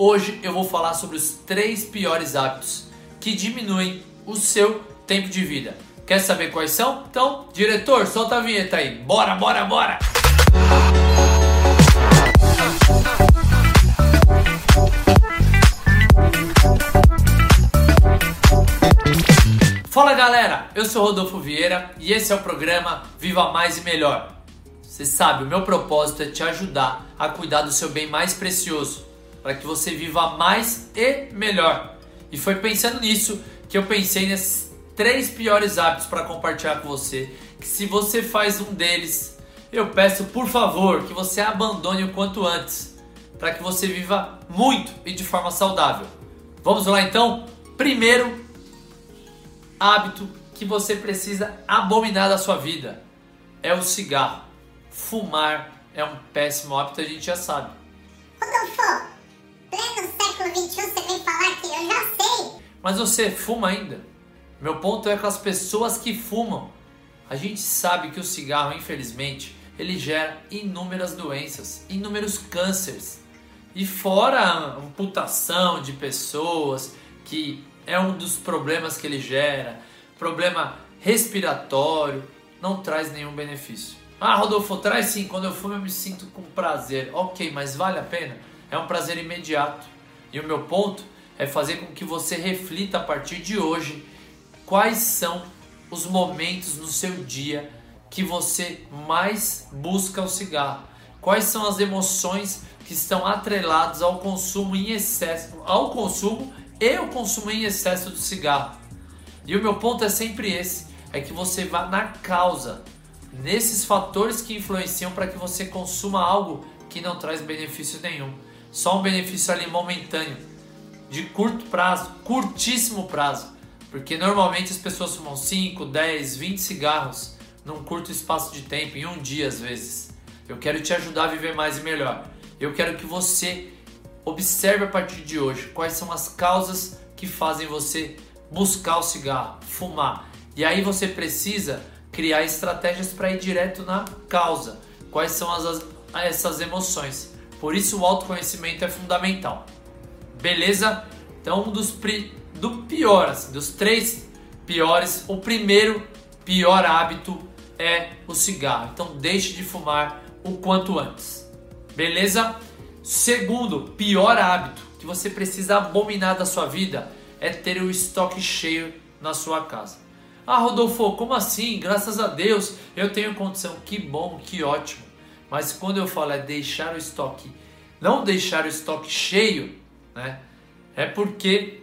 Hoje eu vou falar sobre os três piores hábitos que diminuem o seu tempo de vida. Quer saber quais são? Então, diretor, solta a vinheta aí. Bora, bora, bora! Fala galera, eu sou Rodolfo Vieira e esse é o programa Viva Mais e Melhor. Você sabe, o meu propósito é te ajudar a cuidar do seu bem mais precioso, para que você viva mais e melhor. E foi pensando nisso que eu pensei nesses três piores hábitos para compartilhar com você. Que se você faz um deles, eu peço por favor que você abandone o quanto antes, para que você viva muito e de forma saudável. Vamos lá então? Primeiro hábito que você precisa abominar da sua vida é o cigarro. Fumar é um péssimo hábito, a gente já sabe. Rodolfo, pleno século XXI você vem falar que eu já sei. Mas você fuma ainda? Meu ponto é com as pessoas que fumam. A gente sabe que o cigarro, infelizmente, ele gera inúmeras doenças, inúmeros cânceres. E fora a amputação de pessoas, que é um dos problemas que ele gera, problema respiratório, não traz nenhum benefício. Ah, Rodolfo, traz sim, quando eu fumo eu me sinto com prazer. Ok, mas vale a pena? É um prazer imediato. E o meu ponto é fazer com que você reflita a partir de hoje quais são os momentos no seu dia que você mais busca o cigarro. Quais são as emoções que estão atreladas ao consumo em excesso, ao consumo e o consumo em excesso do cigarro. E o meu ponto é sempre esse, é que você vá na causa, nesses fatores que influenciam para que você consuma algo que não traz benefício nenhum. Só um benefício ali momentâneo, de curto prazo, curtíssimo prazo. Porque normalmente as pessoas fumam 5, 10, 20 cigarros num curto espaço de tempo, em um dia às vezes. Eu quero te ajudar a viver mais e melhor. Eu quero que você observe a partir de hoje quais são as causas que fazem você buscar o cigarro, fumar. E aí você precisa criar estratégias para ir direto na causa. Quais são as, as, essas emoções? Por isso o autoconhecimento é fundamental. Beleza? Então um dos do pior, assim, dos três piores, o primeiro pior hábito é o cigarro. Então deixe de fumar o quanto antes. Beleza? Segundo, pior hábito que você precisa abominar da sua vida é ter o estoque cheio na sua casa. Ah, Rodolfo, como assim? Graças a Deus eu tenho condição. Que bom, que ótimo. Mas quando eu falo é deixar o estoque, não deixar o estoque cheio, né? É porque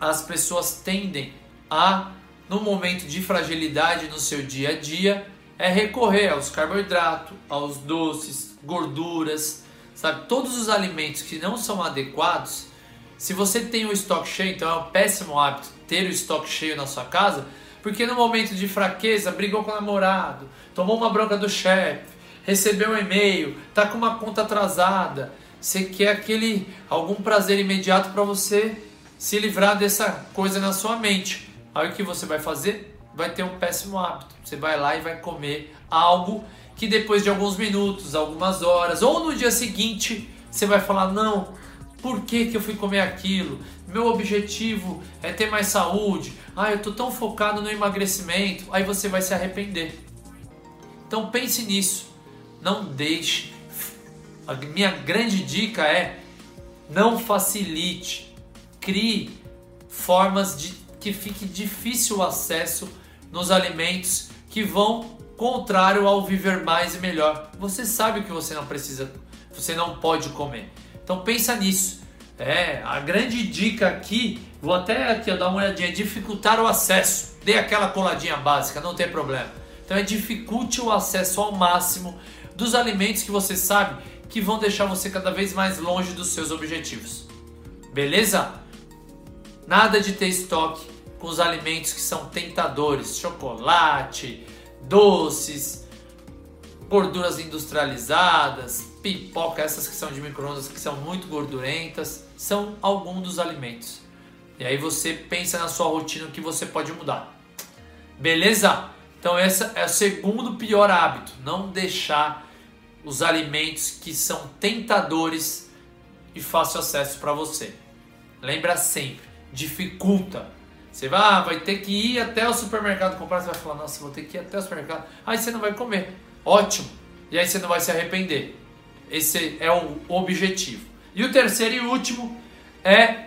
as pessoas tendem a, no momento de fragilidade no seu dia a dia, é recorrer aos carboidratos, aos doces, gorduras, sabe? Todos os alimentos que não são adequados. Se você tem o estoque cheio, então é um péssimo hábito ter o estoque cheio na sua casa, porque no momento de fraqueza brigou com o namorado, tomou uma bronca do chefe, recebeu um e-mail, tá com uma conta atrasada, você quer aquele algum prazer imediato para você se livrar dessa coisa na sua mente. Aí o que você vai fazer? Vai ter um péssimo hábito. Você vai lá e vai comer algo que depois de alguns minutos, algumas horas, ou no dia seguinte, você vai falar: não, por que, que eu fui comer aquilo? Meu objetivo é ter mais saúde. Ah, eu tô tão focado no emagrecimento. Aí você vai se arrepender. Então pense nisso. Não deixe. A minha grande dica é não facilite crie formas de que fique difícil o acesso nos alimentos que vão contrário ao viver mais e melhor. Você sabe que você não precisa, você não pode comer. Então pensa nisso. É, a grande dica aqui, vou até aqui dar uma olhadinha, é dificultar o acesso. Dê aquela coladinha básica, não tem problema. Então é dificulte o acesso ao máximo dos alimentos que você sabe que vão deixar você cada vez mais longe dos seus objetivos. Beleza? Nada de ter estoque com os alimentos que são tentadores, chocolate, doces, gorduras industrializadas, pipoca, essas que são de microondas que são muito gordurentas, são alguns dos alimentos. E aí você pensa na sua rotina que você pode mudar. Beleza? Então esse é o segundo pior hábito, não deixar os alimentos que são tentadores e fácil acesso para você. Lembra sempre, dificulta. Você vai, ah, vai ter que ir até o supermercado comprar, você vai falar, nossa, vou ter que ir até o supermercado. Aí você não vai comer. Ótimo. E aí você não vai se arrepender. Esse é o objetivo. E o terceiro e último é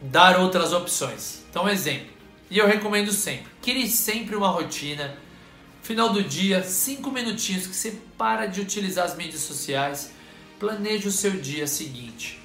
dar outras opções. Então, exemplo. E eu recomendo sempre. Crie sempre uma rotina. Final do dia, cinco minutinhos que você para de utilizar as mídias sociais. Planeje o seu dia seguinte.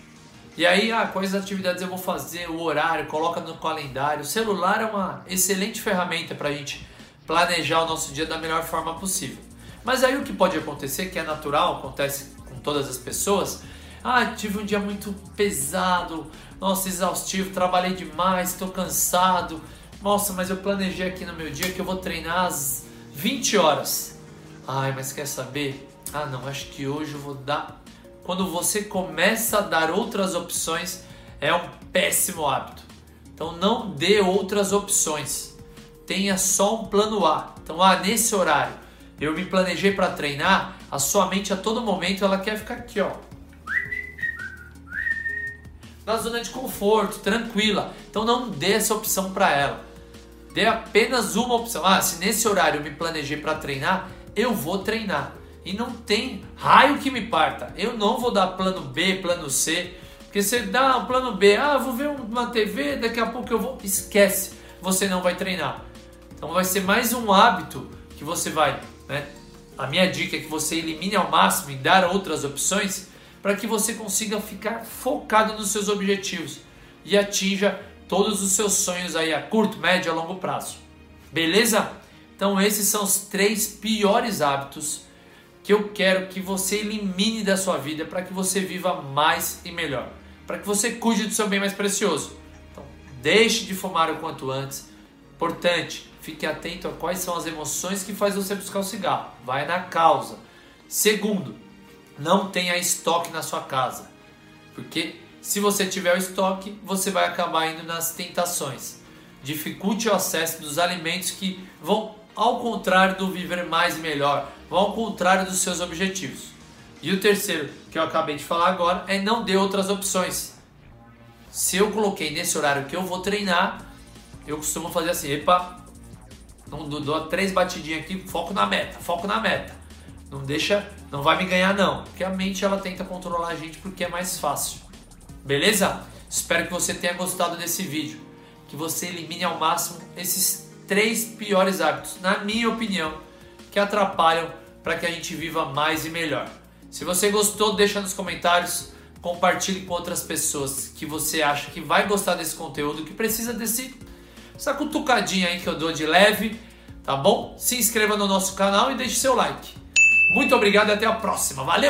E aí, ah, quais atividades eu vou fazer, o horário, coloca no calendário. O celular é uma excelente ferramenta para a gente planejar o nosso dia da melhor forma possível. Mas aí o que pode acontecer, que é natural, acontece com todas as pessoas, ah, tive um dia muito pesado, nossa, exaustivo, trabalhei demais, estou cansado. Nossa, mas eu planejei aqui no meu dia que eu vou treinar às 20 horas. Ai, mas quer saber? Ah, não, acho que hoje eu vou dar quando você começa a dar outras opções, é um péssimo hábito. Então não dê outras opções. Tenha só um plano A. Então, ah, nesse horário eu me planejei para treinar, a sua mente a todo momento ela quer ficar aqui, ó. Na zona de conforto, tranquila. Então não dê essa opção para ela. Dê apenas uma opção. Ah, se nesse horário eu me planejei para treinar, eu vou treinar. E não tem raio que me parta. Eu não vou dar plano B, plano C. Porque você dá um plano B, ah, vou ver uma TV, daqui a pouco eu vou. Esquece, você não vai treinar. Então vai ser mais um hábito que você vai. Né? A minha dica é que você elimine ao máximo e dar outras opções para que você consiga ficar focado nos seus objetivos e atinja todos os seus sonhos aí a curto, médio e a longo prazo. Beleza? Então esses são os três piores hábitos que eu quero que você elimine da sua vida para que você viva mais e melhor, para que você cuide do seu bem mais precioso. Então, deixe de fumar o quanto antes. Importante, fique atento a quais são as emoções que faz você buscar o cigarro. Vai na causa. Segundo, não tenha estoque na sua casa, porque se você tiver o estoque, você vai acabar indo nas tentações. Dificulte o acesso dos alimentos que vão ao contrário do viver mais e melhor, vão ao contrário dos seus objetivos. E o terceiro, que eu acabei de falar agora, é não dê outras opções. Se eu coloquei nesse horário que eu vou treinar, eu costumo fazer assim, epa, não dou três batidinhas aqui, foco na meta, foco na meta. Não deixa, não vai me ganhar não, porque a mente ela tenta controlar a gente porque é mais fácil. Beleza? Espero que você tenha gostado desse vídeo, que você elimine ao máximo esses três piores hábitos, na minha opinião, que atrapalham para que a gente viva mais e melhor. Se você gostou, deixa nos comentários, compartilhe com outras pessoas que você acha que vai gostar desse conteúdo, que precisa desse essa cutucadinha aí que eu dou de leve, tá bom? Se inscreva no nosso canal e deixe seu like. Muito obrigado e até a próxima. Valeu!